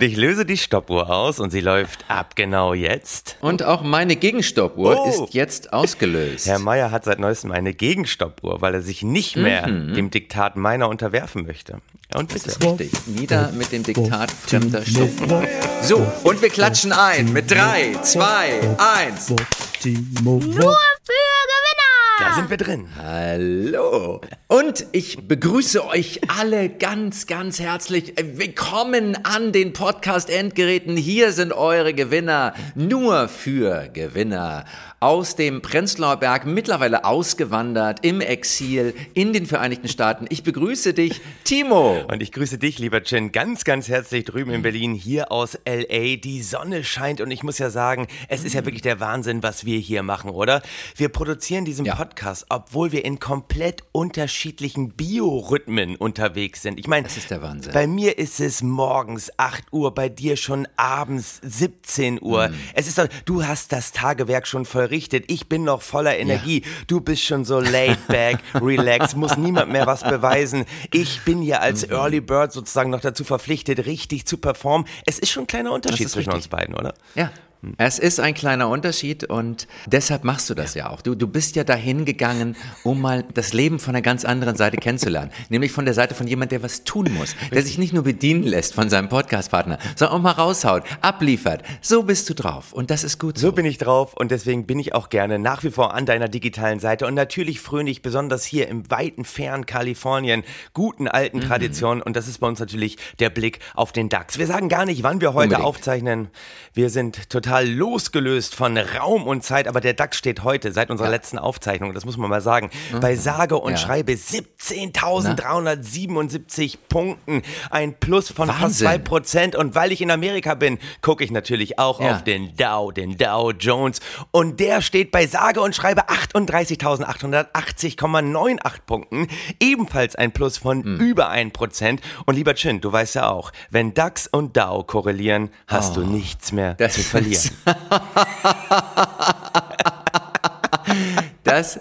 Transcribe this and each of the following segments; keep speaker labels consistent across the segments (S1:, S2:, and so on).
S1: Ich löse die Stoppuhr aus und sie läuft ab genau jetzt.
S2: Und auch meine Gegenstoppuhr
S1: Oh.
S2: ist jetzt ausgelöst.
S1: Herr Meier hat seit neuestem eine Gegenstoppuhr, weil er sich nicht mehr
S2: Mhm.
S1: dem Diktat meiner unterwerfen möchte. Und
S2: das
S1: bitte.
S2: ist richtig. Wieder mit dem Diktat fremder Stoppuhr. So, und wir klatschen ein mit 3, 2, 1.
S3: Nur für Gewinner!
S1: Da sind wir drin.
S2: Hallo. Und ich begrüße euch alle ganz, ganz herzlich. Willkommen an den Podcast-Endgeräten. Hier sind eure Gewinner. Nur für Gewinner. Aus dem Prenzlauer Berg, mittlerweile ausgewandert, im Exil, in den Vereinigten Staaten. Ich begrüße dich, Timo.
S1: Und ich grüße dich, lieber Chin, ganz, ganz herzlich drüben in Berlin, hier aus L.A. Die Sonne scheint und ich muss ja sagen, es ist ja wirklich der Wahnsinn, was wir hier machen, oder? Wir produzieren diesen
S2: Ja.
S1: Podcast, obwohl wir in komplett unterschiedlichen Biorhythmen unterwegs sind. Ich meine,
S2: Das ist der Wahnsinn.
S1: bei mir ist es morgens 8 Uhr, bei dir schon abends 17 Uhr. Es ist du hast das Tagewerk schon vollrichtet. Ich bin noch voller Energie. Du bist schon so laid back, relaxed, muss niemand mehr was beweisen. Ich bin hier als
S2: Mhm.
S1: Early Bird sozusagen noch dazu verpflichtet, richtig zu performen. Es ist schon ein kleiner Unterschied zwischen
S2: richtig.
S1: uns beiden, oder?
S2: Ja. Es ist ein kleiner Unterschied und deshalb machst du das ja, auch. Du, du bist ja dahin gegangen, um mal das Leben von einer ganz anderen Seite kennenzulernen. Nämlich von der Seite von jemand, der was tun muss. Der sich nicht nur bedienen lässt von seinem Podcast-Partner, sondern auch mal raushaut, abliefert. So bist du drauf und das ist gut so.
S1: So bin ich drauf und deswegen bin ich auch gerne nach wie vor an deiner digitalen Seite und natürlich fröne ich besonders hier im weiten, fernen Kalifornien guten
S2: Mhm.
S1: alten Traditionen und das ist bei uns natürlich der Blick auf den DAX. Wir sagen gar nicht, wann wir heute
S2: Unbedingt.
S1: aufzeichnen. Wir sind total losgelöst von Raum und Zeit, aber der DAX steht heute seit unserer
S2: Ja.
S1: letzten Aufzeichnung, das muss man mal sagen, bei sage und
S2: Ja.
S1: schreibe 17.377 Punkten, ein Plus von fast
S2: Wahnsinn.
S1: zwei Prozent und weil ich in Amerika bin, gucke ich natürlich auch
S2: Ja.
S1: auf den Dow, den Dow Jones. Und der steht bei sage und schreibe 38.880,98 Punkten. Ebenfalls ein Plus von
S2: Hm.
S1: über 1%. Und lieber Chin, du weißt ja auch, wenn DAX und Dow korrelieren, hast du nichts mehr
S2: Oh. Das
S1: zu verlieren.
S2: Das,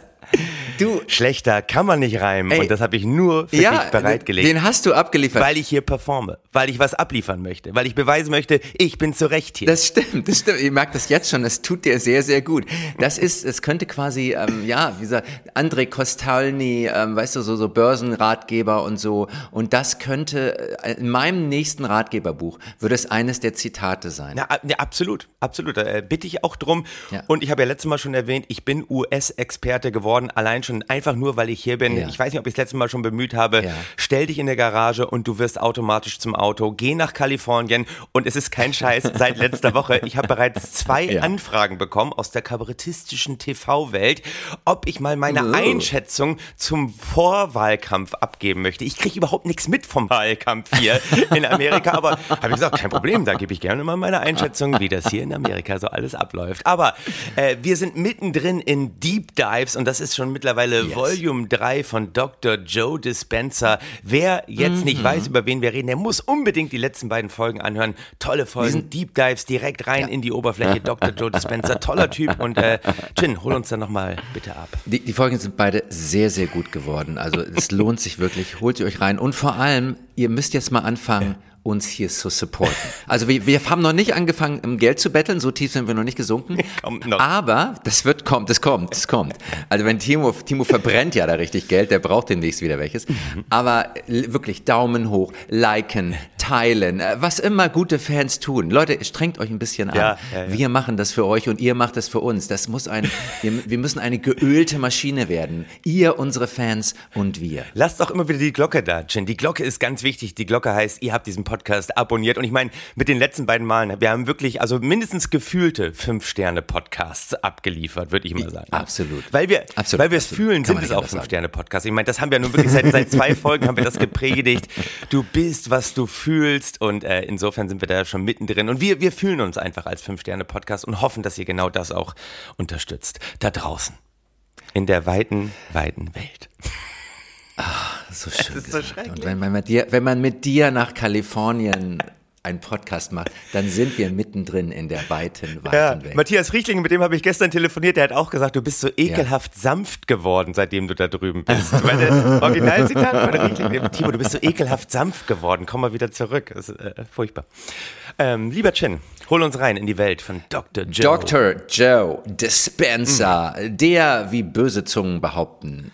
S2: du,
S1: Schlechter kann man nicht reimen.
S2: Ey.
S1: und das habe ich nur für
S2: ja,
S1: dich bereitgelegt.
S2: den hast du abgeliefert.
S1: weil ich hier performe, weil ich was abliefern möchte, weil ich beweisen möchte, ich bin zurecht hier.
S2: Das stimmt, das stimmt. Ich merke das jetzt schon. Das tut dir sehr, sehr gut. Das ist, es könnte quasi, ähm, ja, wie gesagt, André Kostalny, ähm, weißt du, so, so Börsenratgeber und so. Und das könnte, äh, in meinem nächsten Ratgeberbuch würde es eines der Zitate sein.
S1: Ja, a- ja, absolut, absolut. Da äh, bitte ich auch drum.
S2: Ja.
S1: Und ich habe ja letztes Mal schon erwähnt, ich bin US-Experte geworden, allein schon einfach nur, weil ich hier bin.
S2: Ja.
S1: Ich weiß nicht, ob ich es letztes Mal schon bemüht habe.
S2: Ja.
S1: Stell dich in der Garage und du wirst automatisch zum Auto. Geh nach Kalifornien und es ist kein Scheiß seit letzter Woche. Ich habe bereits zwei
S2: Ja.
S1: Anfragen bekommen aus der kabarettistischen TV-Welt, ob ich mal meine
S2: Oh.
S1: Einschätzung zum Vorwahlkampf abgeben möchte. Ich kriege überhaupt nichts mit vom Wahlkampf hier in Amerika, aber habe ich gesagt, kein Problem, da gebe ich gerne mal meine Einschätzung, wie das hier in Amerika so alles abläuft. Aber äh, wir sind mittendrin in Deep Dives und das ist schon mittlerweile
S2: Yes.
S1: Volume 3 von Dr. Joe Dispenza. Wer jetzt nicht weiß, über wen wir reden, der muss unbedingt die letzten beiden Folgen anhören. Tolle Folgen, Deep Dives direkt rein in die Oberfläche. Dr. Joe Dispenza, toller Typ und äh, Jin, hol uns dann nochmal bitte ab.
S2: Die, die Folgen sind beide sehr, sehr gut geworden. Also es lohnt sich wirklich. Holt sie euch rein. Und vor allem, ihr müsst jetzt mal anfangen, uns hier zu supporten. Also wir, wir haben noch nicht angefangen, um Geld zu betteln, so tief sind wir noch nicht gesunken.
S1: Noch.
S2: Aber das wird kommt, das kommt, das kommt. Also wenn Timo, Timo verbrennt ja da richtig Geld, der braucht demnächst wieder welches. Aber wirklich Daumen hoch, liken, teilen, äh, was immer gute Fans tun. Leute, strengt euch ein bisschen an.
S1: Ja, ja, ja.
S2: Wir machen das für euch und ihr macht das für uns. Das muss ein, wir, wir müssen eine geölte Maschine werden. Ihr, unsere Fans und wir.
S1: Lasst doch immer wieder die Glocke da, Jen. Die Glocke ist ganz wichtig. Die Glocke heißt, ihr habt diesen Podcast abonniert. Und ich meine, mit den letzten beiden Malen, wir haben wirklich, also mindestens gefühlte Fünf-Sterne-Podcasts abgeliefert, würde ich mal sagen.
S2: Absolut.
S1: Weil wir,
S2: Absolut,
S1: weil wir es fühlen,
S2: Kann
S1: sind es auch. Fünf-Sterne-Podcasts. Ich meine, das haben wir nun wirklich seit, seit zwei Folgen haben wir das gepredigt. Du bist, was du fühlst. Und äh, insofern sind wir da schon mittendrin. Und wir, wir fühlen uns einfach als Fünf-Sterne-Podcast und hoffen, dass ihr genau das auch unterstützt. Da draußen. In der weiten, weiten Welt.
S2: So schön
S1: ist so schrecklich.
S2: Und wenn man, mit dir, wenn man mit dir nach Kalifornien einen Podcast macht, dann sind wir mittendrin in der weiten, weiten
S1: Ja,
S2: Welt.
S1: Matthias Riechling, mit dem habe ich gestern telefoniert, der hat auch gesagt, du bist so ekelhaft sanft geworden, seitdem du da drüben bist. Meine Originalzitat von Riechling, Timo, du bist so ekelhaft sanft geworden, komm mal wieder zurück. Das ist äh, furchtbar. Ähm, lieber Chin, hol uns rein in die Welt von Dr. Joe.
S2: Dr. Joe Dispenza, der, wie böse Zungen behaupten,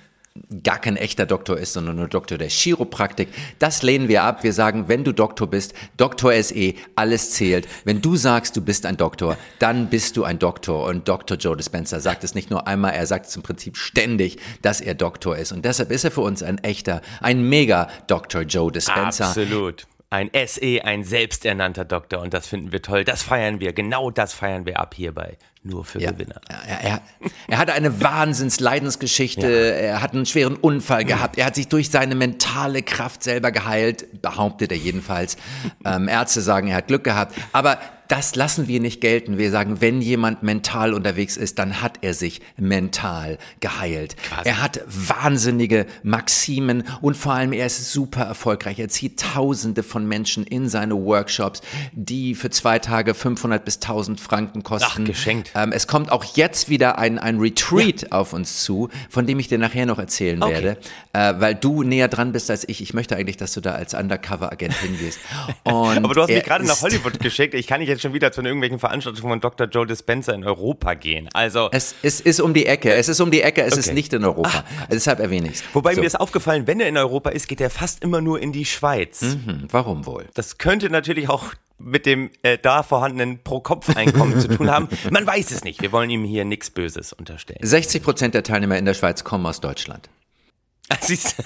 S2: gar kein echter Doktor ist, sondern nur Doktor der Chiropraktik. Das lehnen wir ab. Wir sagen, wenn du Doktor bist, Doktor SE, alles zählt. Wenn du sagst, du bist ein Doktor, dann bist du ein Doktor. Und Dr. Joe Dispenza sagt es nicht nur einmal, er sagt es im Prinzip ständig, dass er Doktor ist. Und deshalb ist er für uns ein echter, ein mega Dr. Joe Dispenza.
S1: Absolut. Ein SE, ein selbsternannter Doktor und das finden wir toll. Das feiern wir. Genau das feiern wir ab hierbei. Nur für
S2: Ja.
S1: Gewinner.
S2: Er, er, er hatte eine Wahnsinnsleidensgeschichte, er hat einen schweren Unfall gehabt, er hat sich durch seine mentale Kraft selber geheilt, behauptet er jedenfalls. Ähm, Ärzte sagen, er hat Glück gehabt, aber das lassen wir nicht gelten. Wir sagen, wenn jemand mental unterwegs ist, dann hat er sich mental geheilt. Er hat wahnsinnige Maximen und vor allem er ist super erfolgreich. Er zieht Tausende von Menschen in seine Workshops, die für zwei Tage 500 bis 1000 Franken kosten.
S1: Ach, geschenkt.
S2: Ähm, es kommt auch jetzt wieder ein, ein Retreat auf uns zu, von dem ich dir nachher noch erzählen
S1: Okay.
S2: werde, äh, weil du näher dran bist als ich. Ich möchte eigentlich, dass du da als Undercover-Agent hingehst. Und
S1: Aber du hast mich gerade nach Hollywood geschickt. Ich kann nicht jetzt schon wieder zu irgendwelchen Veranstaltungen von Dr. Joe Dispenza in Europa gehen. Also,
S2: Es, es ist um die Ecke. Es ist um die Ecke. Es ist
S1: Okay.
S2: nicht in Europa. Deshalb erwähne ich es.
S1: wobei
S2: so.
S1: mir ist aufgefallen, wenn er in Europa ist, geht er fast immer nur in die Schweiz.
S2: Hm, Warum wohl?
S1: Das könnte natürlich auch mit dem äh, da vorhandenen Pro-Kopf-Einkommen zu tun haben. Man weiß es nicht. Wir wollen ihm hier nichts Böses unterstellen.
S2: 60 Prozent der Teilnehmer in der Schweiz kommen aus Deutschland.
S1: Siehst du?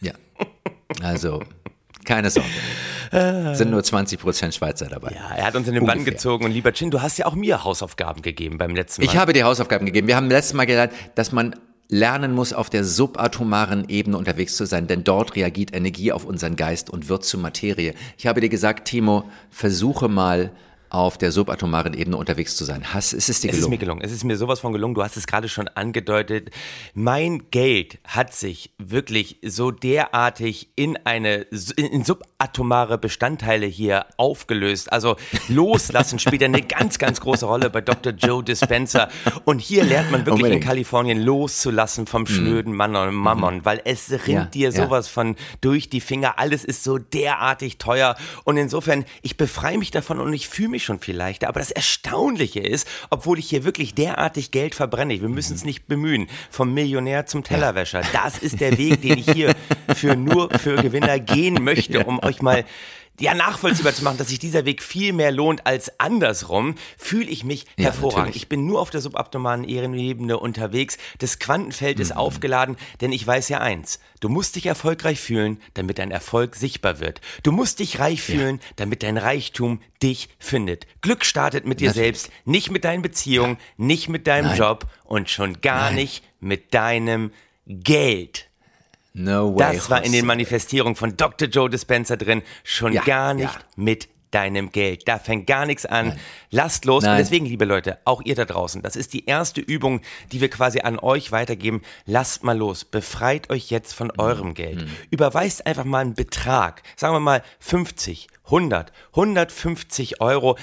S2: Ja. Also, keine Sorge. Sind nur 20 Prozent Schweizer dabei.
S1: Ja, er hat uns in den Bann gezogen und lieber Chin, du hast ja auch mir Hausaufgaben gegeben beim letzten Mal.
S2: Ich habe die Hausaufgaben gegeben. Wir haben letztes Mal gelernt, dass man lernen muss, auf der subatomaren Ebene unterwegs zu sein, denn dort reagiert Energie auf unseren Geist und wird zu Materie. Ich habe dir gesagt, Timo, versuche mal auf der subatomaren Ebene unterwegs zu sein. Hast, ist es dir
S1: Es ist mir
S2: gelungen?
S1: gelungen. Es ist mir sowas von gelungen. Du hast es gerade schon angedeutet. Mein Geld hat sich wirklich so derartig in eine in, subatomare Bestandteile hier aufgelöst. Also loslassen spielt eine ganz, ganz große Rolle bei Dr. Joe Dispenza. Und hier lernt man wirklich
S2: Unbedingt.
S1: in Kalifornien loszulassen vom schnöden Mann und Mammon, weil es rinnt
S2: Ja,
S1: dir
S2: ja.
S1: sowas von durch die Finger. Alles ist so derartig teuer. Und insofern, ich befreie mich davon und ich fühle mich schon viel leichter. Aber das Erstaunliche ist, obwohl ich hier wirklich derartig Geld verbrenne, wir müssen es nicht bemühen, vom Millionär zum Tellerwäscher. Das ist der Weg, den ich hier für nur für Gewinner gehen möchte, um euch mal ja, nachvollziehbar zu machen, dass sich dieser Weg viel mehr lohnt als andersrum, fühle ich mich
S2: Ja,
S1: hervorragend.
S2: natürlich.
S1: Ich bin nur auf der suboptimalen Ehrenebene unterwegs. Das Quantenfeld
S2: Mhm.
S1: ist aufgeladen, denn ich weiß ja eins. Du musst dich erfolgreich fühlen, damit dein Erfolg sichtbar wird. Du musst dich reich fühlen, damit dein Reichtum dich findet. Glück startet mit dir
S2: Natürlich.
S1: selbst, nicht mit deinen Beziehungen, nicht mit deinem
S2: Nein.
S1: Job und schon gar
S2: Nein.
S1: nicht mit deinem Geld.
S2: No way.
S1: Das war in den. Manifestierungen von Dr. Joe Dispenza drin. Schon
S2: Ja,
S1: gar nicht
S2: ja.
S1: mit deinem Geld. Da fängt gar nichts an. Lasst los. Und
S2: Nein.
S1: deswegen, liebe Leute, auch ihr da draußen, das ist die erste Übung, die wir quasi an euch weitergeben. Lasst mal los. Befreit euch jetzt von eurem Geld. Überweist einfach mal einen Betrag. Sagen wir mal 50, 100, 150 Euro.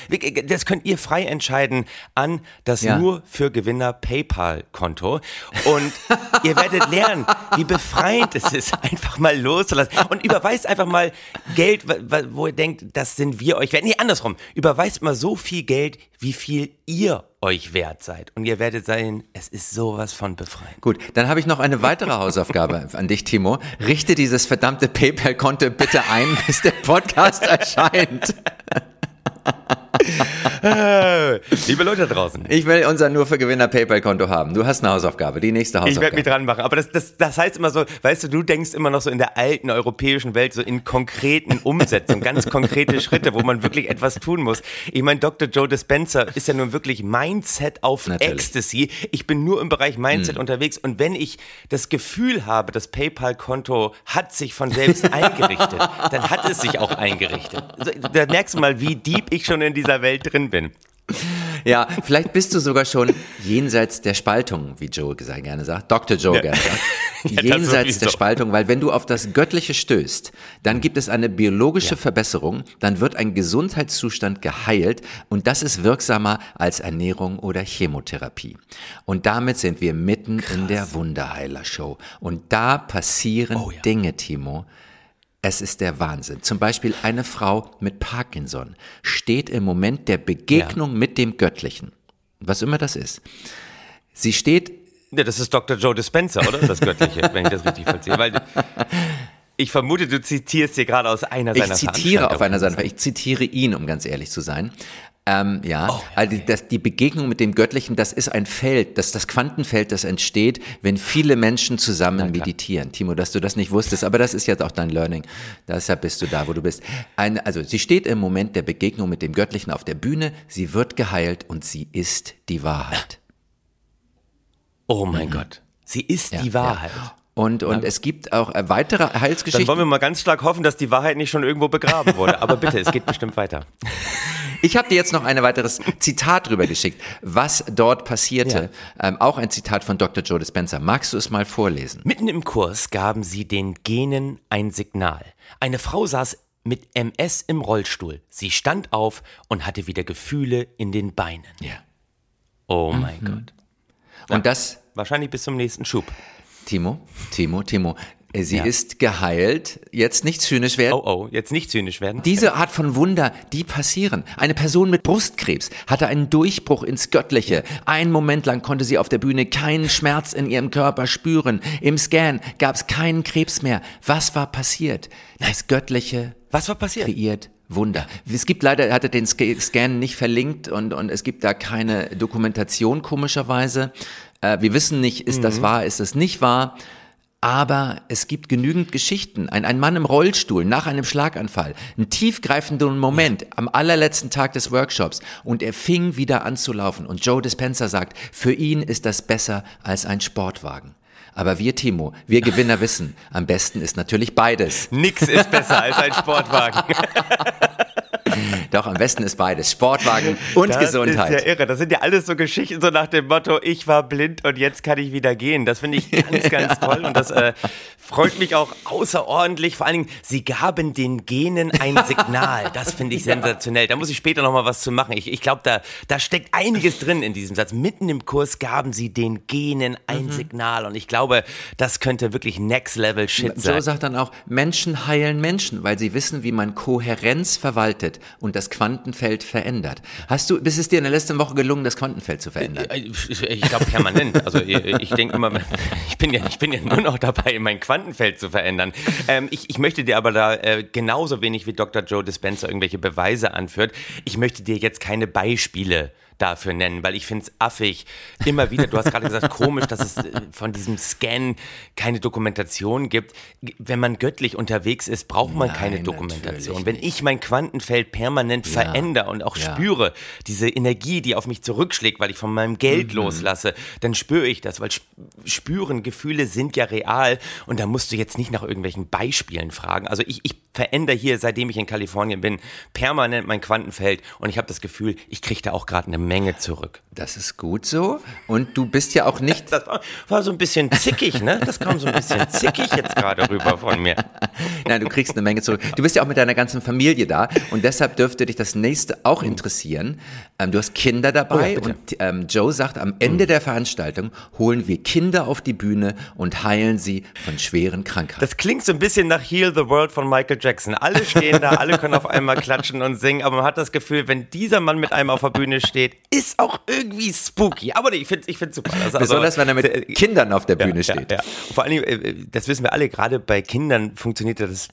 S1: Das könnt ihr frei entscheiden an das
S2: Ja.
S1: nur für Gewinner PayPal-Konto. Und ihr werdet lernen, wie befreiend es ist, einfach mal loszulassen. Und überweist einfach mal Geld, wo ihr denkt, das sind wir euch wert. Nee, andersrum. Überweist mal so viel Geld, wie viel ihr euch wert seid. Und ihr werdet sehen, es ist sowas von befreiend.
S2: Gut, dann habe ich noch eine weitere Hausaufgabe an dich, Timo. Richte dieses verdammte PayPal-Konto bitte ein, bis der Podcast erscheint.
S1: Liebe Leute da draußen.
S2: Ich will unser nur für Gewinner PayPal-Konto haben. Du hast eine Hausaufgabe, die nächste
S1: Ich werde
S2: Hausaufgabe.
S1: mich dran machen. Aber das, das, das heißt immer so, weißt du, du denkst immer noch so in der alten europäischen Welt, so in konkreten Umsetzungen, ganz konkrete Schritte, wo man wirklich etwas tun muss. Ich meine, Dr. Joe Dispenza ist ja nun wirklich Mindset auf
S2: Natürlich. Hm.
S1: Ecstasy. Ich bin nur im Bereich Mindset unterwegs und wenn ich das Gefühl habe, das PayPal-Konto hat sich von selbst eingerichtet, dann hat es sich auch eingerichtet. Da merkst du mal, wie deep ich schon in dieser Welt drin bin.
S2: Ja, vielleicht bist du sogar schon jenseits der Spaltung, wie Joe gesagt, gerne sagt. Dr. Joe gerne sagt. jenseits der. Spaltung, weil wenn du auf das Göttliche stößt, dann gibt es eine biologische Verbesserung, dann wird ein Gesundheitszustand geheilt und das ist wirksamer als Ernährung oder Chemotherapie. Und damit sind wir mitten in der Wunderheiler-Show. Und da passieren
S1: Oh ja.
S2: Dinge, Timo. Es ist der Wahnsinn. Zum Beispiel eine Frau mit Parkinson steht im Moment der Begegnung mit dem Göttlichen. Was immer das ist. Sie steht
S1: Ja, das ist Dr. Joe Dispenza, oder? Das Göttliche, wenn ich das richtig vollziehe. Weil ich vermute, du zitierst hier gerade aus einer
S2: Ich
S1: seiner
S2: zitiere auf einer. Seite, ich zitiere ihn, um ganz ehrlich zu sein. Ähm, ja,
S1: Oh,
S2: also das, die Begegnung mit dem Göttlichen, das ist ein Feld, das das Quantenfeld, das entsteht, wenn viele Menschen zusammen meditieren. Timo, dass du das nicht wusstest, aber das ist jetzt auch dein Learning. Deshalb bist du da, wo du bist. Ein, also sie steht im Moment der Begegnung mit dem Göttlichen auf der Bühne, sie wird geheilt und sie ist die Wahrheit.
S1: Oh mein Gott. Sie ist die Wahrheit.
S2: Und, und es gibt auch äh, weitere
S1: Dann
S2: Heilsgeschichten.
S1: wollen wir mal ganz stark hoffen, dass die Wahrheit nicht schon irgendwo begraben wurde. Aber bitte, es geht bestimmt weiter.
S2: Ich habe dir jetzt noch ein weiteres Zitat drüber geschickt, was dort passierte. Ähm, auch ein Zitat von Dr. Joe Dispenza. Magst du es mal vorlesen?
S1: Mitten im Kurs gaben sie den Genen ein Signal. Eine Frau saß mit MS im Rollstuhl. Sie stand auf und hatte wieder Gefühle in den Beinen.
S2: Ja.
S1: Oh mein Gott.
S2: Und das,
S1: Wahrscheinlich bis zum nächsten Schub.
S2: Timo, Timo, Timo, sie
S1: Ja.
S2: ist geheilt. Jetzt nicht zynisch werden.
S1: Oh oh, jetzt nicht zynisch werden.
S2: Diese Art von Wunder, die passieren. Eine Person mit Brustkrebs hatte einen Durchbruch ins Göttliche. Einen Moment lang konnte sie auf der Bühne keinen Schmerz in ihrem Körper spüren. Im Scan gab es keinen Krebs mehr. Was war passiert? Das Göttliche
S1: Was war passiert?
S2: kreiert Wunder. Es gibt leider, er hatte den Sca- Scan nicht verlinkt und, und es gibt da keine Dokumentation komischerweise. Äh, wir wissen nicht, ist das wahr, ist das nicht wahr. Aber es gibt genügend Geschichten. Ein, ein Mann im Rollstuhl nach einem Schlaganfall, einen tiefgreifenden Moment am allerletzten Tag des Workshops und er fing wieder an zu laufen. Und Joe Dispenza sagt, für ihn ist das besser als ein Sportwagen. Aber wir, Timo, wir Gewinner wissen, am besten ist natürlich beides.
S1: Nix ist besser als ein Sportwagen.
S2: Doch, am besten ist beides. Sportwagen und
S1: Das
S2: Gesundheit.
S1: ist ja irre. Das sind ja alles so Geschichten so nach dem Motto, ich war blind und jetzt kann ich wieder gehen. Das finde ich ganz, ganz toll und das äh, freut mich auch außerordentlich. Vor allen Dingen, sie gaben den Genen ein Signal. Das finde ich sensationell. Da muss ich später noch mal was zu machen. Ich, ich glaube, da, da steckt einiges drin in diesem Satz. Mitten im Kurs gaben sie den Genen ein
S2: Mhm.
S1: Signal und ich glaube, das könnte wirklich Next Level Shit sein.
S2: sagt dann auch, Menschen heilen Menschen, weil sie wissen, wie man Kohärenz verwaltet und das Quantenfeld verändert. Hast du, ist es dir in der letzten Woche gelungen, das Quantenfeld zu verändern?
S1: Ich glaube permanent. Also ich, ich denke immer, ich bin ja, ich bin ja nur noch dabei, mein Quantenfeld zu verändern. Ähm, ich, ich möchte dir aber da äh, genauso wenig wie Dr. Joe Dispenza irgendwelche Beweise anführt. Ich möchte dir jetzt keine Beispiele dafür nennen, weil ich finde es affig. Immer wieder, du hast gerade gesagt, komisch, dass es äh, von diesem Scan keine Dokumentation gibt. Wenn man göttlich unterwegs ist, braucht man keine
S2: Nein,
S1: Dokumentation.
S2: natürlich
S1: Wenn ich mein Quantenfeld permanent verändere und auch
S2: Ja.
S1: spüre, diese Energie, die auf mich zurückschlägt, weil ich von meinem
S2: Mhm.
S1: Geld loslasse, dann spüre ich das, weil sp- spüren, Gefühle sind ja real und da musst du jetzt nicht nach irgendwelchen Beispielen fragen. Also ich, ich verändere hier, seitdem ich in Kalifornien bin, permanent mein Quantenfeld und ich habe das Gefühl, ich kriege da auch gerade eine Menge zurück.
S2: Das ist gut so. Und du bist ja auch nicht,
S1: Das war, war so ein bisschen zickig, ne? Das kam so ein bisschen zickig jetzt gerade rüber von mir.
S2: nein, du kriegst eine Menge zurück. Du bist ja auch mit deiner ganzen Familie da und deshalb dürfte dich das nächste auch interessieren. Ähm, du hast Kinder dabei
S1: Oh ja,
S2: und ähm, Joe sagt, am Ende der Veranstaltung holen wir Kinder auf die Bühne und heilen sie von schweren Krankheiten.
S1: Das klingt so ein bisschen nach Heal the World von Michael Jackson. Alle stehen da, alle können auf einmal klatschen und singen, aber man hat das Gefühl, wenn dieser Mann mit einem auf der Bühne steht, ist auch irgendwie spooky. Aber nee, ich finde es ich find's super. Also,
S2: Besonders wenn er mit
S1: äh,
S2: Kindern auf der Bühne
S1: ja,
S2: steht.
S1: Ja. Vor allen Dingen, äh, das wissen wir alle, gerade bei Kindern funktioniert ja das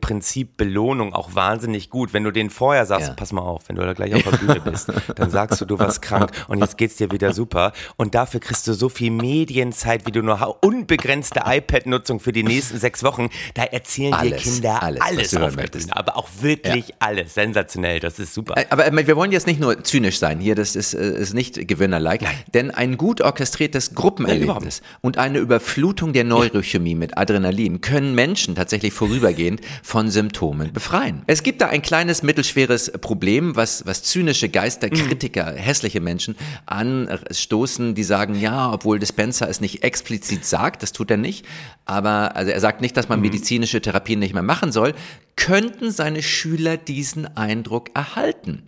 S1: Prinzip Belohnung auch wahnsinnig gut. Wenn du denen vorher sagst,
S2: Ja.
S1: pass mal auf, wenn du da gleich auf der Bühne bist, dann sagst du, du warst krank und jetzt geht's dir wieder super. Und dafür kriegst du so viel Medienzeit, wie du nur ha- unbegrenzte iPad-Nutzung für die nächsten sechs Wochen. Da erzählen dir
S2: Alles,
S1: Kinder
S2: alles,
S1: alles, auf der. Bühne. Aber auch wirklich alles. Sensationell. Das ist super.
S2: Aber äh, wir wollen jetzt nicht nur zynisch sein hier, das ist, äh, ist nicht Gewinner-like, denn ein gut orchestriertes Gruppenerlebnis und eine Überflutung der Neurochemie mit Adrenalin können Menschen tatsächlich vorübergehend von Symptomen befreien. Es gibt da ein kleines mittelschweres Problem, was, was zynische Geister Kritiker, hässliche Menschen anstoßen, die sagen, ja, obwohl Dispenser es nicht explizit sagt, das tut er nicht, aber also er sagt nicht, dass man medizinische Therapien nicht mehr machen soll, könnten seine Schüler diesen Eindruck erhalten.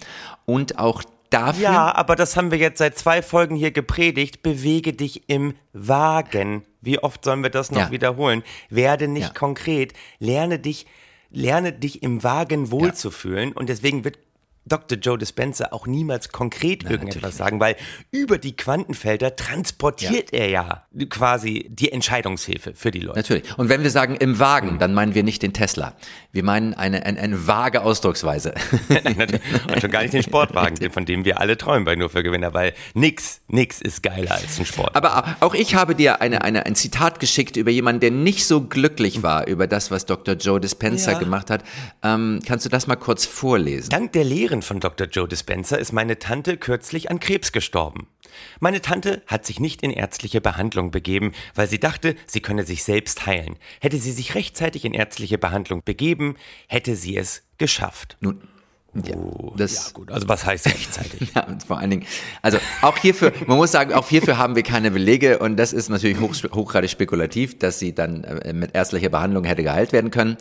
S2: Und auch dafür.
S1: Ja, aber das haben wir jetzt seit zwei Folgen hier gepredigt. Bewege dich im Wagen. Wie oft sollen wir das noch
S2: Ja.
S1: wiederholen? Werde nicht
S2: Ja.
S1: konkret. Lerne dich, lerne dich im Wagen wohlzufühlen. Und deswegen wird Dr. Joe Dispenza auch niemals konkret irgendetwas sagen, weil über die Quantenfelder transportiert er ja quasi die Entscheidungshilfe für die Leute.
S2: Natürlich. Und wenn wir sagen im Wagen, dann meinen wir nicht den Tesla. Wir meinen eine, eine, eine vage Ausdrucksweise.
S1: Und schon gar nicht den Sportwagen, von dem wir alle träumen bei Nur für Gewinner, weil nix, nix ist geiler als ein Sport.
S2: Aber auch ich habe dir eine, eine, ein Zitat geschickt über jemanden, der nicht so glücklich war über das, was Dr. Joe Dispenza
S1: Ja.
S2: gemacht hat. Ähm, kannst du das mal kurz vorlesen?
S1: Dank der Lehren von Dr. Joe Dispenza ist meine Tante kürzlich an Krebs gestorben. Meine Tante hat sich nicht in ärztliche Behandlung begeben, weil sie dachte, sie könne sich selbst heilen. Hätte sie sich rechtzeitig in ärztliche Behandlung begeben, hätte sie es geschafft.
S2: Nun, ja, das,
S1: Ja, gut, also was heißt rechtzeitig?
S2: Ja, und vor allen Dingen, also auch hierfür, man muss sagen, auch hierfür haben wir keine Belege und das ist natürlich hoch, hochgradig spekulativ, dass sie dann äh, mit ärztlicher Behandlung hätte geheilt werden können.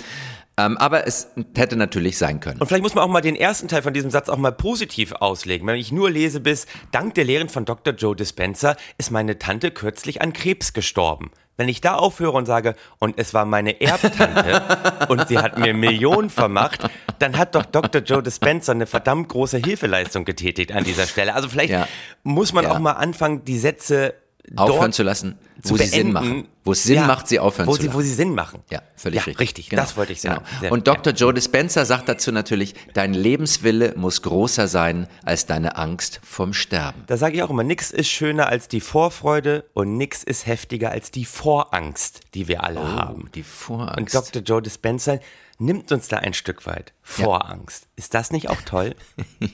S2: Ähm, aber es hätte natürlich sein können.
S1: Und vielleicht muss man auch mal den ersten Teil von diesem Satz auch mal positiv auslegen. Wenn ich nur lese bis, dank der Lehren von Dr. Joe Dispenza ist meine Tante kürzlich an Krebs gestorben. Wenn ich da aufhöre und sage, und es war meine Erbtante und sie hat mir Millionen vermacht, dann hat doch Dr. Joe Dispenza eine verdammt große Hilfeleistung getätigt an dieser Stelle. Also vielleicht
S2: Ja.
S1: muss man
S2: Ja.
S1: auch mal anfangen, die Sätze
S2: Aufhören zu lassen,
S1: zu
S2: wo sie Sinn machen. Wo es Sinn
S1: Ja,
S2: macht, sie aufhören
S1: wo
S2: zu
S1: sie,
S2: lassen.
S1: Wo sie Sinn machen.
S2: Ja, völlig
S1: ja,
S2: richtig.
S1: richtig.
S2: Genau.
S1: Das wollte ich sagen.
S2: Genau. Und Dr. Joe Dispenza sagt dazu natürlich, dein Lebenswille muss größer sein als deine Angst vom Sterben.
S1: Da sage ich auch immer, nix ist schöner als die Vorfreude und nix ist heftiger als die Vorangst, die wir alle haben.
S2: Oh, die Vorangst.
S1: Und Dr. Joe Dispenza nimmt uns da ein Stück weit. Vorangst. Ist das nicht auch toll?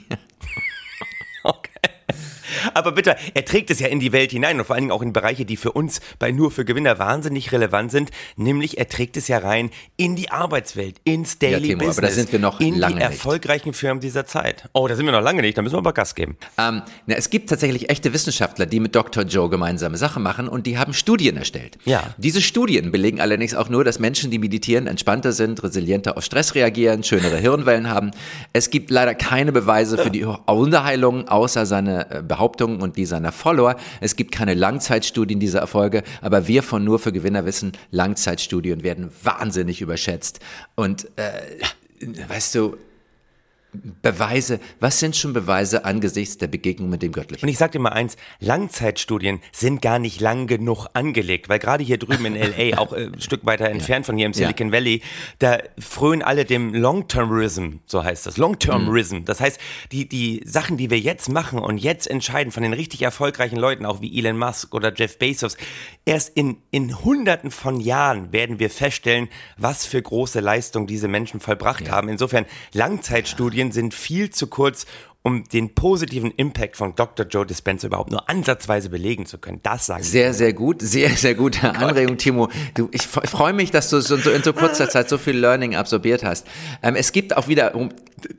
S1: Aber bitte, er trägt es ja in die Welt hinein und vor allen Dingen auch in Bereiche, die für uns bei Nur für Gewinner wahnsinnig relevant sind. Nämlich, er trägt es ja rein in die Arbeitswelt, ins Daily
S2: Timo, aber
S1: Business.
S2: da sind wir noch
S1: in
S2: lange
S1: die
S2: nicht.
S1: erfolgreichen Firmen dieser Zeit. Oh, da sind wir noch lange nicht, da müssen wir aber Gas geben.
S2: Ähm, na, es gibt tatsächlich echte Wissenschaftler, die mit Dr. Joe gemeinsame Sachen machen und die haben Studien erstellt.
S1: Ja.
S2: Diese Studien belegen allerdings auch nur, dass Menschen, die meditieren, entspannter sind, resilienter auf Stress reagieren, schönere Hirnwellen haben. Es gibt leider keine Beweise für die Wunderheilung, außer seine äh, Behauptungen und die seiner Follower. Es gibt keine Langzeitstudien dieser Erfolge, aber wir von Nur für Gewinner wissen, Langzeitstudien werden wahnsinnig überschätzt. Und äh, weißt du, Beweise, was sind schon Beweise angesichts der Begegnung mit dem Göttlichen?
S1: Und ich sag dir mal eins, Langzeitstudien sind gar nicht lang genug angelegt, weil gerade hier drüben in LA, auch äh, ein Stück weiter entfernt von hier im Silicon Valley, da frönen alle dem Long-Termism, so heißt das, Long-Termism. Das heißt, die, die Sachen, die wir jetzt machen und jetzt entscheiden von den richtig erfolgreichen Leuten, auch wie Elon Musk oder Jeff Bezos, erst in, in hunderten von Jahren werden wir feststellen, was für große Leistung diese Menschen vollbracht haben. Insofern, Langzeitstudien sind viel zu kurz, um den positiven Impact von Dr. Joe Dispenza überhaupt nur ansatzweise belegen zu können. Das sage ich.
S2: Sehr, sehr gut, sehr, sehr gute Anregung, Timo. Du, ich freue mich, dass du so, so in so kurzer Zeit so viel Learning absorbiert hast. Ähm, es gibt auch wieder, um,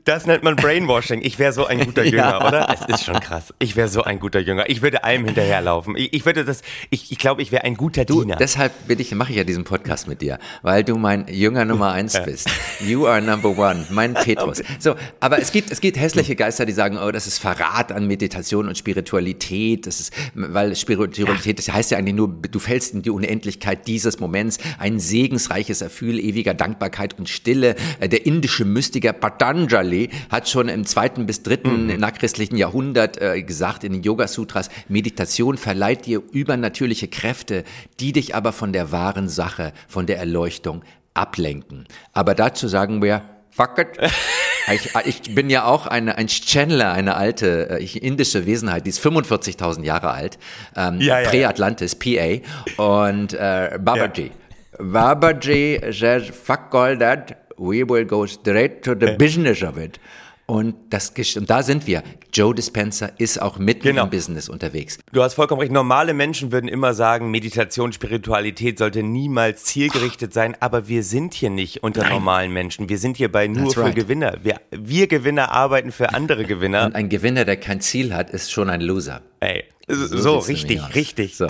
S1: Das nennt man Brainwashing. Ich wäre so ein guter Jünger,
S2: Ja.
S1: oder? Es ist schon krass. Ich wäre so ein guter Jünger. Ich würde allem hinterherlaufen. Ich, ich würde das, ich, ich glaube, ich wäre ein guter
S2: du,
S1: Diener.
S2: deshalb bin ich, mache ich ja diesen Podcast mit dir, weil du mein Jünger Nummer eins bist. You are number one, mein Petrus. So, aber es gibt, es gibt hässliche Geister, die sagen, oh, das ist Verrat an Meditation und Spiritualität. Das ist, weil Spiritualität, das heißt ja eigentlich nur, du fällst in die Unendlichkeit dieses Moments, ein segensreiches Erfühl ewiger Dankbarkeit und Stille. Äh, Der indische Mystiker Patanjali hat schon im zweiten bis dritten nachchristlichen Jahrhundert äh, gesagt in den Yoga Sutras, Meditation verleiht dir übernatürliche Kräfte, die dich aber von der wahren Sache, von der Erleuchtung ablenken. Aber dazu sagen wir, fuck it. Ich, ich bin ja auch eine, ein Channeler, eine alte äh, indische Wesenheit, die ist 45.000 Jahre alt, ähm,
S1: Ja, ja, ja.
S2: Pre-Atlantis, PA, und äh, Babaji. Babaji says, fuck all that, we will go straight to the business of it. Und, das, gesch- und da sind wir. Joe Dispenza ist auch mitten
S1: Genau.
S2: im Business unterwegs.
S1: Du hast vollkommen recht. Normale Menschen würden immer sagen, Meditation, Spiritualität sollte niemals zielgerichtet sein, aber wir sind hier nicht unter normalen Menschen. Wir sind hier bei nur
S2: That's
S1: für
S2: right.
S1: Gewinner. Wir, wir Gewinner arbeiten für andere Gewinner.
S2: Und ein Gewinner, der kein Ziel hat, ist schon ein Loser.
S1: Ey, so,
S2: nämlich
S1: richtig, richtig.
S2: So.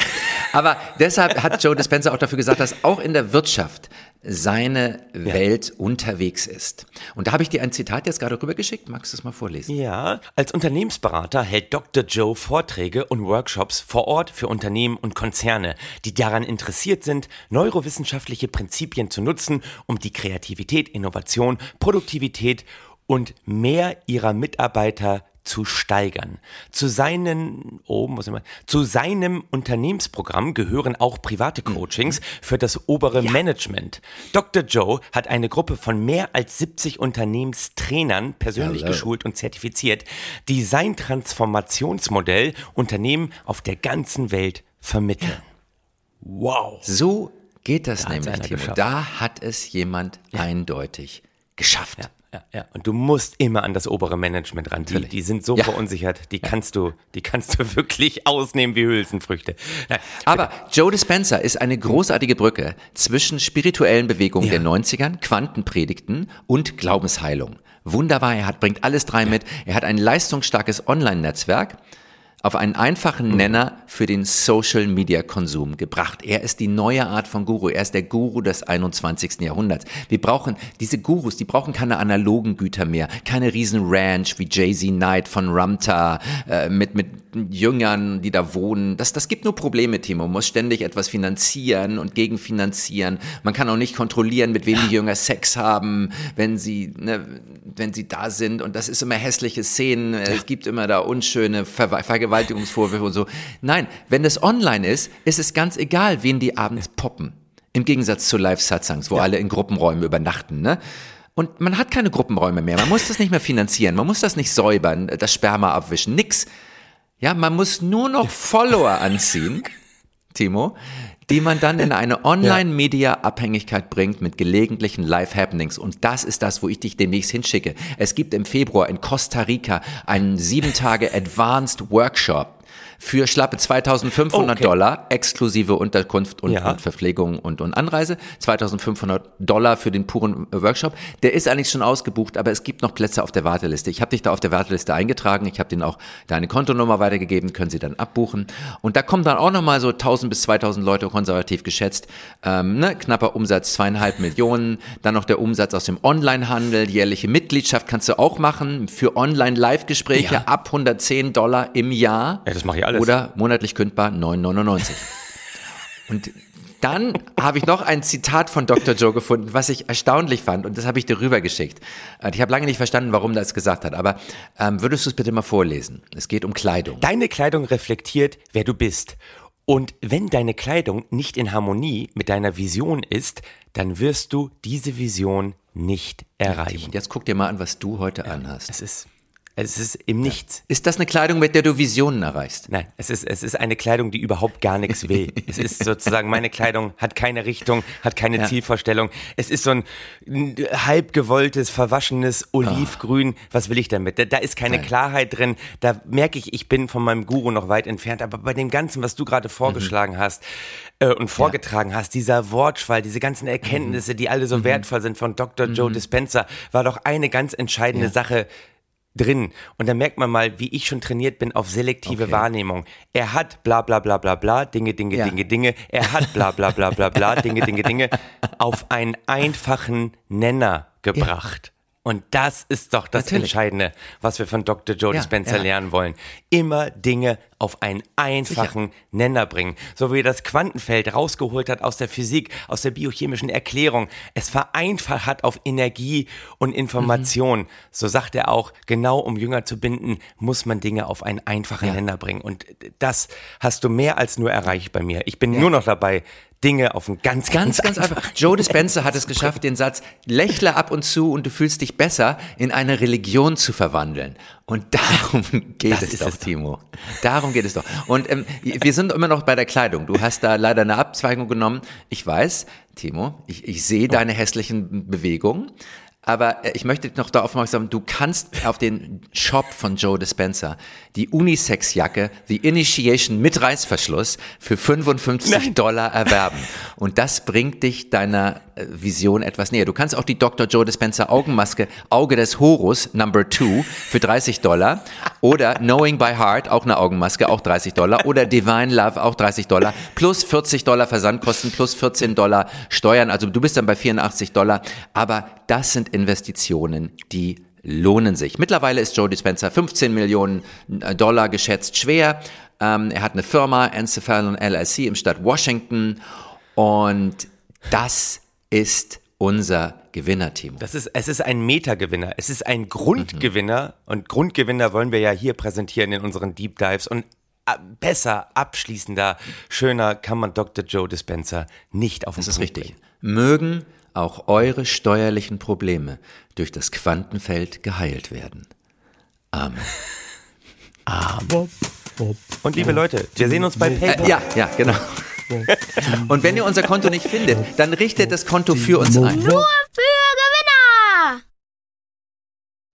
S2: Aber deshalb hat Joe Dispenza auch dafür gesagt, dass auch in der Wirtschaft seine Welt unterwegs ist. Und da habe ich dir ein Zitat jetzt gerade rübergeschickt. Magst du es mal vorlesen?
S1: Ja, als Unternehmensberater hält Dr. Joe Vorträge und Workshops vor Ort für Unternehmen und Konzerne, die daran interessiert sind, neurowissenschaftliche Prinzipien zu nutzen, um die Kreativität, Innovation, Produktivität und mehr ihrer Mitarbeiter zu steigern. Zu seinen, oh, muss ich mal, zu seinem Unternehmensprogramm gehören auch private Coachings für das obere Management. Dr. Joe hat eine Gruppe von mehr als 70 Unternehmenstrainern persönlich
S2: Hello.
S1: geschult und zertifiziert, die sein Transformationsmodell Unternehmen auf der ganzen Welt vermitteln. Wow.
S2: So geht das
S1: hat's
S2: nämlich, Timo. Da hat es jemand eindeutig geschafft.
S1: Ja, ja. Und du musst immer an das obere Management ran. Die, die sind so
S2: Ja.
S1: verunsichert, die kannst du, die kannst du wirklich ausnehmen wie Hülsenfrüchte. Nein,
S2: Aber Joe Dispenza ist eine großartige Brücke zwischen spirituellen Bewegungen
S1: Ja.
S2: der 90ern, Quantenpredigten und Glaubensheilung. Wunderbar, er hat, bringt alles drei mit. Er hat ein leistungsstarkes Online-Netzwerk auf einen einfachen Nenner für den Social-Media-Konsum gebracht. Er ist die neue Art von Guru. Er ist der Guru des 21. Jahrhunderts. Wir brauchen diese Gurus, die brauchen keine analogen Güter mehr, keine riesen Ranch wie Jay-Z Knight von Ramta äh, mit, mit Jüngern, die da wohnen. Das, das gibt nur Probleme, Timo. Man muss ständig etwas finanzieren und gegenfinanzieren. Man kann auch nicht kontrollieren, mit wem die Jünger Sex haben, wenn sie, ne, wenn sie da sind. Und das ist immer hässliche Szenen. Es gibt immer da unschöne Ver Vergewaltigungsvorwürfe und so. Nein, wenn das online ist, ist es ganz egal, wen die abends poppen. Im Gegensatz zu Live-Satsangs, wo alle in Gruppenräumen übernachten, ne? Und man hat keine Gruppenräume mehr. Man muss das nicht mehr finanzieren. Man muss das nicht säubern, das Sperma abwischen. Nix. Ja, man muss nur noch Follower anziehen, Timo, die man dann in eine Online-Media-Abhängigkeit bringt mit gelegentlichen Live-Happenings. Und das ist das, wo ich dich demnächst hinschicke. Es gibt im Februar in Costa Rica einen sieben Tage Advanced Workshop für schlappe 2500
S1: Okay.
S2: Dollar, exklusive Unterkunft und,
S1: Ja.
S2: und Verpflegung und, und Anreise. 2500 Dollar für den puren Workshop. Der ist eigentlich schon ausgebucht, aber es gibt noch Plätze auf der Warteliste. Ich habe dich da auf der Warteliste eingetragen. Ich habe denen auch deine Kontonummer weitergegeben, können sie dann abbuchen. Und da kommen dann auch nochmal so 1000 bis 2000 Leute konservativ geschätzt. Ähm, ne? Knapper Umsatz, zweieinhalb Millionen. Dann noch der Umsatz aus dem Onlinehandel. Jährliche Mitgliedschaft kannst du auch machen für Online-Live-Gespräche
S1: Ja.
S2: ab 110 Dollar im Jahr.
S1: Ja, das mache ich alles.
S2: Oder monatlich kündbar 9,99. Und dann habe ich noch ein Zitat von Dr. Joe gefunden, was ich erstaunlich fand und das habe ich dir rübergeschickt. Ich habe lange nicht verstanden, warum er es gesagt hat, aber ähm, würdest du es bitte mal vorlesen? Es geht um Kleidung.
S1: Deine Kleidung reflektiert, wer du bist. Und wenn deine Kleidung nicht in Harmonie mit deiner Vision ist, dann wirst du diese Vision nicht erreichen.
S2: Und jetzt guck dir mal an, was du heute anhast.
S1: Es ist, es ist im Nichts.
S2: Ist das eine Kleidung, mit der du Visionen erreichst?
S1: Nein, es ist, es ist eine Kleidung, die überhaupt gar nichts will. Es ist sozusagen, meine Kleidung hat keine Richtung, hat keine Zielvorstellung. Es ist so ein halb gewolltes, verwaschenes Olivgrün. Was will ich damit? Da, da ist keine
S2: Nein.
S1: Klarheit drin. Da merke ich, ich bin von meinem Guru noch weit entfernt. Aber bei dem Ganzen, was du gerade vorgeschlagen hast äh, und vorgetragen hast, dieser Wortschwall, diese ganzen Erkenntnisse, die alle so wertvoll sind von Dr. Joe Dispenza, war doch eine ganz entscheidende Sache drin. Und da merkt man mal, wie ich schon trainiert bin auf selektive
S2: Okay.
S1: Wahrnehmung. Er hat bla bla bla bla bla, Dinge, Dinge,
S2: Ja.
S1: Dinge, Dinge. Er hat bla bla bla bla bla, Dinge, Dinge, Dinge auf einen einfachen Nenner gebracht. Und das ist doch das
S2: Natürlich.
S1: Entscheidende, was wir von Dr. Joe
S2: Ja,
S1: Dispenza
S2: ja.
S1: lernen wollen. Immer Dinge auf einen einfachen Nenner bringen. So wie er das Quantenfeld rausgeholt hat aus der Physik, aus der biochemischen Erklärung. Es vereinfacht hat auf Energie und Information.
S2: Mhm.
S1: So sagt er auch, genau um Jünger zu binden, muss man Dinge auf einen einfachen
S2: Ja.
S1: Nenner bringen. Und das hast du mehr als nur erreicht bei mir. Ich bin nur noch dabei, Dinge auf einen ganz,
S2: Ganz,
S1: ganz,
S2: einfach. Joe Dispenza hat es geschafft, den Satz, lächle ab und zu und du fühlst dich besser, in eine Religion zu verwandeln. Und darum geht
S1: Das
S2: es doch,
S1: es.
S2: Timo. Darum geht es doch. Und ähm, wir sind immer noch bei der Kleidung. Du hast da leider eine Abzweigung genommen. Ich weiß, Timo, ich, ich sehe deine hässlichen Bewegungen. Aber äh, ich möchte noch darauf aufmerksam, du kannst auf den Shop von Joe Dispenza die Unisex-Jacke, The Initiation mit Reißverschluss für 55
S1: Nein.
S2: Dollar erwerben. Und das bringt dich deiner äh, Vision etwas näher. Du kannst auch die Dr. Joe Dispenza Augenmaske Auge des Horus Number 2 für 30 Dollar oder Knowing by Heart, auch eine Augenmaske, auch 30 Dollar oder Divine Love, auch 30 Dollar plus 40 Dollar Versandkosten plus 14 Dollar Steuern. Also du bist dann bei 84 Dollar. Aber das sind Investitionen, die lohnen sich. Mittlerweile ist Joe Dispenza 15 Millionen äh, Dollar geschätzt schwer. Ähm, er hat eine Firma, Encephalon LLC im Stadt Washington und das ist unser Gewinnerteam.
S1: Das ist, es ist ein Metagewinner, es ist ein Grundgewinner und Grundgewinner wollen wir ja hier präsentieren in unseren Deep Dives und äh, besser, abschließender, schöner kann man Dr. Joe Dispenza nicht auf den
S2: Das ist
S1: Punkt
S2: richtig.
S1: bringen.
S2: Mögen auch eure steuerlichen Probleme durch das Quantenfeld geheilt werden.
S3: Bob, Bob.
S1: Und liebe Leute, wir sehen uns bei PayPal.
S2: Äh, ja, ja, genau. Und wenn ihr unser Konto nicht findet, dann richtet das Konto für uns ein.
S3: Nur
S4: für